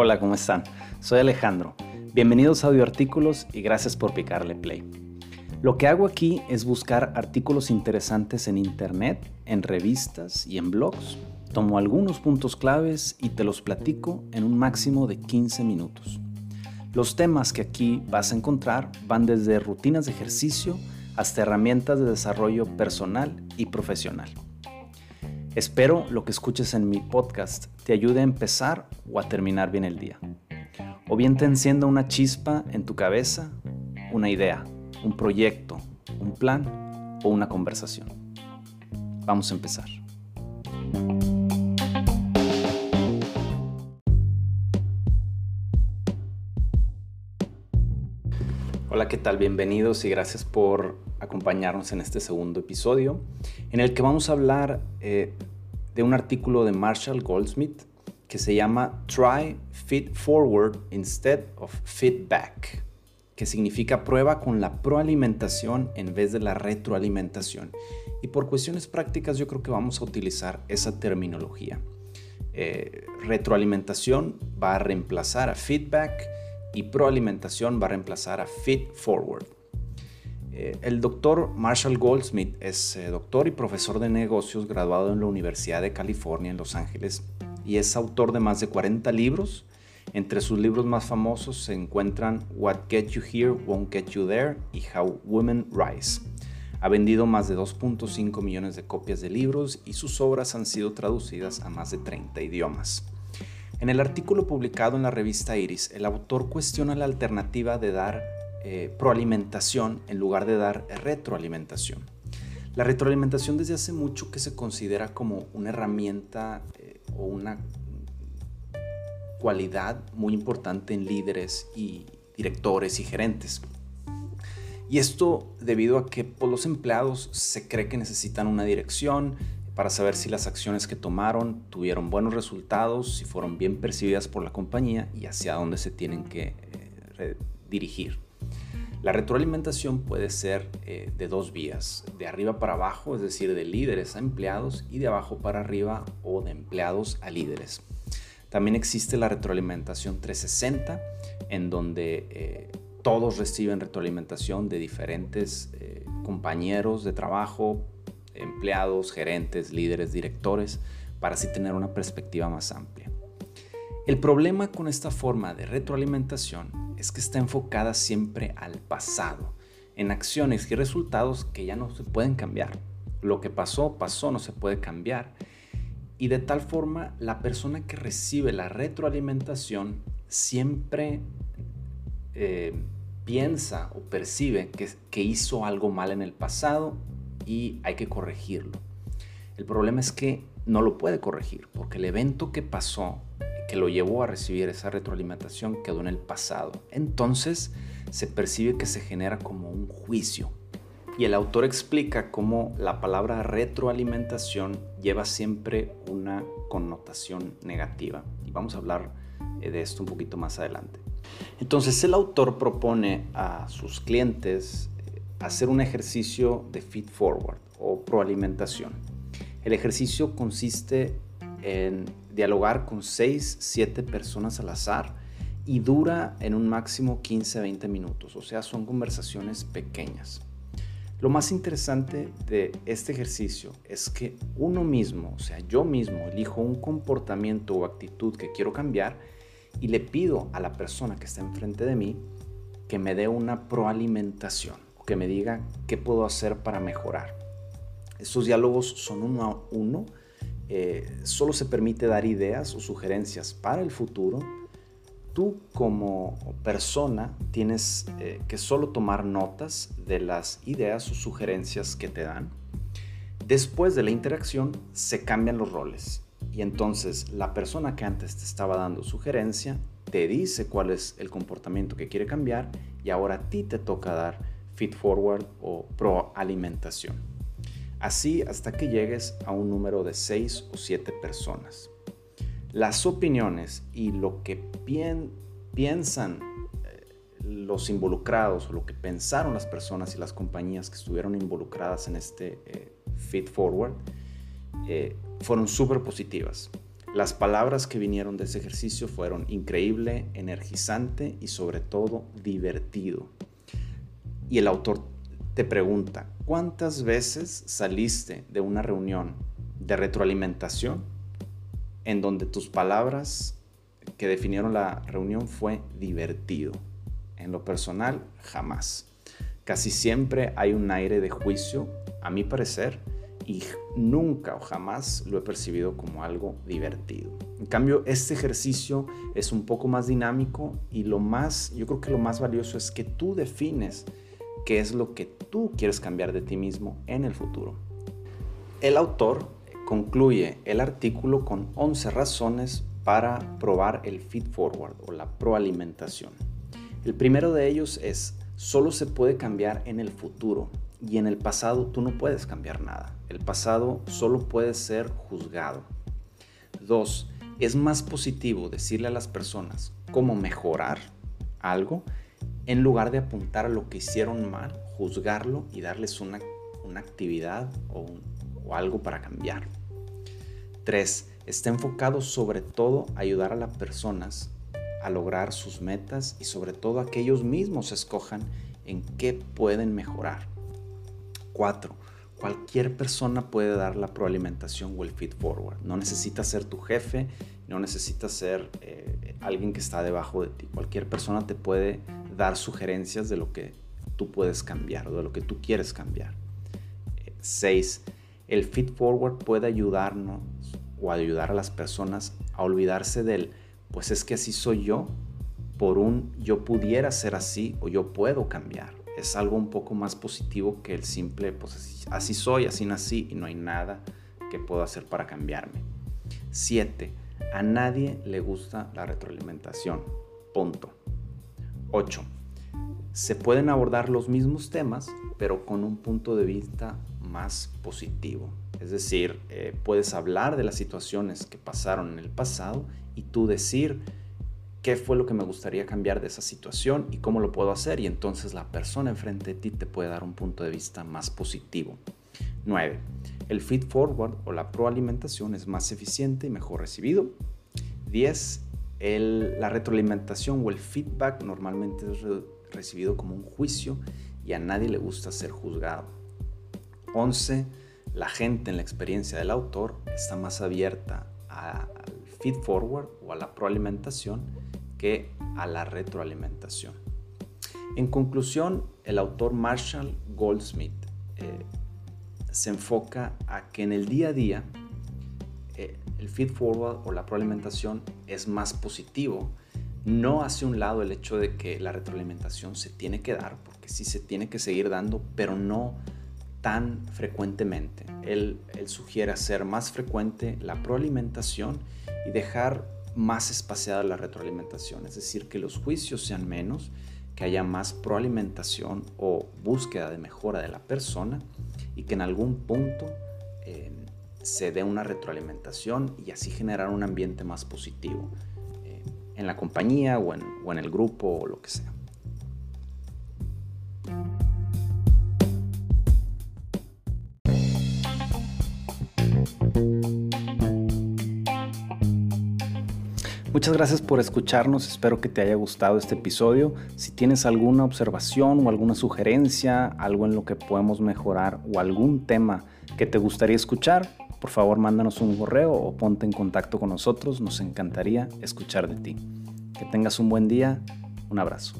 Hola, ¿cómo están? Soy Alejandro. Bienvenidos a Audio Artículos y gracias por picarle play. Lo que hago aquí es buscar artículos interesantes en internet, en revistas y en blogs. Tomo algunos puntos claves y te los platico en un máximo de 15 minutos. Los temas que aquí vas a encontrar van desde rutinas de ejercicio hasta herramientas de desarrollo personal y profesional. Espero lo que escuches en mi podcast te ayude a empezar o a terminar bien el día. O bien te encienda una chispa en tu cabeza, una idea un proyecto, un plan o una conversación. Vamos a empezar. Hola, ¿qué tal? Bienvenidos y gracias por acompañarnos en este segundo episodio en el que vamos a hablar eh, de un artículo de Marshall Goldsmith que se llama Try Fit Forward instead of Feedback que significa prueba con la proalimentación en vez de la retroalimentación. Y por cuestiones prácticas yo creo que vamos a utilizar esa terminología. Eh, retroalimentación va a reemplazar a feedback y proalimentación va a reemplazar a feed forward. Eh, el doctor Marshall Goldsmith es eh, doctor y profesor de negocios graduado en la Universidad de California en Los Ángeles y es autor de más de 40 libros entre sus libros más famosos se encuentran What Get You Here Won't Get You There y How Women Rise. Ha vendido más de 2.5 millones de copias de libros y sus obras han sido traducidas a más de 30 idiomas. En el artículo publicado en la revista Iris, el autor cuestiona la alternativa de dar eh, proalimentación en lugar de dar retroalimentación. La retroalimentación desde hace mucho que se considera como una herramienta eh, o una cualidad muy importante en líderes y directores y gerentes. Y esto debido a que pues, los empleados se cree que necesitan una dirección para saber si las acciones que tomaron tuvieron buenos resultados, si fueron bien percibidas por la compañía y hacia dónde se tienen que eh, dirigir. La retroalimentación puede ser eh, de dos vías, de arriba para abajo, es decir, de líderes a empleados, y de abajo para arriba o de empleados a líderes. También existe la retroalimentación 360, en donde eh, todos reciben retroalimentación de diferentes compañeros de trabajo, empleados, gerentes, líderes, directores, para así tener una perspectiva más amplia. El problema con esta forma de retroalimentación es que está enfocada siempre al pasado, en acciones y resultados que ya no se pueden cambiar. Lo que pasó, pasó, no se puede cambiar y de tal forma, la persona que recibe la retroalimentación siempre eh, piensa o percibe que, que hizo algo mal en el pasado y hay que corregirlo. El problema es que no lo puede corregir porque el evento que pasó, que lo llevó a recibir esa retroalimentación, quedó en el pasado. Entonces se percibe que se genera como un juicio y el autor explica cómo la palabra retroalimentación lleva siempre una connotación negativa. Y vamos a hablar eh, de esto un poquito más adelante. Entonces el autor propone a sus clientes hacer un ejercicio de feed forward o proalimentación. El ejercicio consiste en dialogar con 6, 7 personas al azar y dura en un máximo 15-20 minutos, o sea, son conversaciones pequeñas. Lo más interesante de este ejercicio es que uno mismo, o sea, yo mismo, elijo un comportamiento o actitud que quiero cambiar y le pido a la persona que está enfrente de mí que me dé una proalimentación que me diga qué puedo hacer para mejorar. Estos diálogos son uno a uno, eh, solo se permite dar ideas o sugerencias para el futuro tú como persona tienes eh, que solo tomar notas de las ideas o sugerencias que te dan. Después de la interacción se cambian los roles y entonces la persona que antes te estaba dando sugerencia te dice cuál es el comportamiento que quiere cambiar y ahora a ti te toca dar feed forward o proalimentación. Así hasta que llegues a un número de 6 o 7 personas las opiniones y lo que piensan eh, los involucrados o lo que pensaron las personas y las compañías que estuvieron involucradas en este eh, feed forward, eh, fueron súper positivas. Las palabras que vinieron de ese ejercicio fueron increíble, energizante y sobre todo divertido. Y el autor te pregunta, ¿cuántas veces saliste de una reunión de retroalimentación en donde tus palabras que definieron la reunión fue divertido? En lo personal, jamás. Casi siempre hay un aire de juicio, a mi parecer, y nunca o jamás lo he percibido como algo divertido. En cambio, este ejercicio es un poco más dinámico y lo más, yo creo que lo más valioso es que tú defines qué es lo que tú quieres cambiar de ti mismo en el futuro. El autor concluye el artículo con 11 razones para probar el feed forward o la proalimentación. El primero de ellos es, solo se puede cambiar en el futuro y en el pasado tú no puedes cambiar nada. El pasado solo puede ser juzgado. Dos, es más positivo decirle a las personas cómo mejorar algo en lugar de apuntar a lo que hicieron mal, juzgarlo y darles una, actividad o, algo para cambiar. Tres, está enfocado sobre todo a ayudar a las personas a lograr sus metas y sobre todo a que ellos mismos escojan en qué pueden mejorar. 4. Cualquier persona puede dar la proalimentación o el feed forward. No necesita ser tu jefe, no necesita ser eh, alguien que está debajo de ti. Cualquier persona te puede dar sugerencias de lo que tú puedes cambiar o de lo que tú quieres cambiar. 6. Eh, el feed forward puede ayudarnos o ayudar a las personas a olvidarse del, pues es que así soy yo, por un yo pudiera ser así o yo puedo cambiar es algo un poco más positivo que el simple, pues así, soy, así nací y no hay nada que puedo hacer para cambiarme. 7. A nadie le gusta la retroalimentación. Punto. 8. Se pueden abordar los mismos temas, pero con un punto de vista más positivo. Es decir, eh, puedes hablar de las situaciones que pasaron en el pasado y tú decir, qué fue lo que me gustaría cambiar de esa situación y cómo lo puedo hacer y entonces la persona enfrente de ti te puede dar un punto de vista más positivo. 9. El feed forward o la proalimentación es más eficiente y mejor recibido. 10. La retroalimentación o el feedback normalmente es recibido como un juicio y a nadie le gusta ser juzgado. 11. La gente en la experiencia del autor está más abierta al feed forward o a la proalimentación que a la retroalimentación. En conclusión, el autor Marshall Goldsmith eh, se enfoca a que en el día a día el feed forward o la proalimentación es más positivo. No hace un lado el hecho de que la retroalimentación se tiene que dar, porque sí se tiene que seguir dando, pero no tan frecuentemente. Él, sugiere hacer más frecuente la proalimentación y dejar más espaciada la retroalimentación, es decir, que los juicios sean menos, que haya más proalimentación o búsqueda de mejora de la persona y que en algún punto eh, se dé una retroalimentación y así generar un ambiente más positivo eh, en la compañía o en el grupo o lo que sea. Muchas gracias por escucharnos, espero que te haya gustado este episodio. Si tienes alguna observación o alguna sugerencia, algo en lo que podemos mejorar o algún tema que te gustaría escuchar, por favor mándanos un correo o ponte en contacto con nosotros, nos encantaría escuchar de ti. Que tengas un buen día, un abrazo.